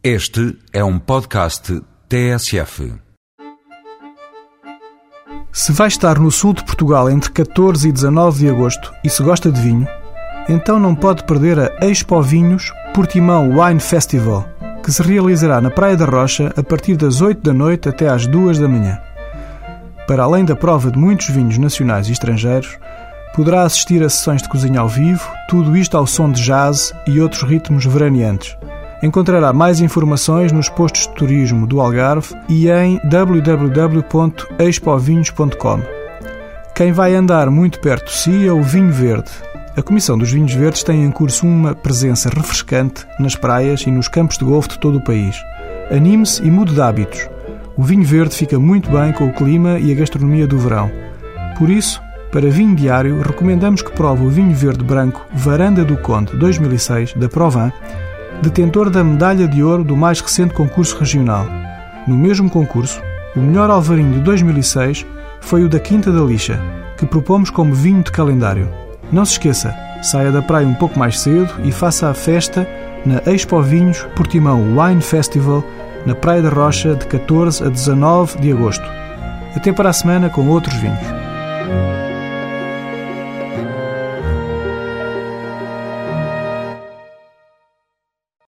Este é um podcast TSF. Se vai estar no sul de Portugal entre 14 e 19 de agosto e se gosta de vinho, então não pode perder a Expo Vinhos Portimão Wine Festival, que se realizará na Praia da Rocha a partir das 8 da noite até às 2 da manhã. Para além da prova de muitos vinhos nacionais e estrangeiros, poderá assistir a sessões de cozinha ao vivo, tudo isto ao som de jazz e outros ritmos veraneantes. Encontrará mais informações nos postos de turismo do Algarve e em www.expovinhos.com. Quem vai andar muito perto de si é o Vinho Verde. A Comissão dos Vinhos Verdes tem em curso uma presença refrescante nas praias e nos campos de golfe de todo o país. Anime-se e mude de hábitos. O vinho verde fica muito bem com o clima e a gastronomia do verão. Por isso, para vinho diário, recomendamos que prove o vinho verde branco Varanda do Conde 2006 da Provan, detentor da medalha de ouro do mais recente concurso regional. No mesmo concurso, o melhor alvarinho de 2006 foi o da Quinta da Lixa, que propomos como vinho de calendário. Não se esqueça, saia da praia um pouco mais cedo e faça a festa na Expo Vinhos Portimão Wine Festival na Praia da Rocha de 14 a 19 de agosto. Até para a semana com outros vinhos.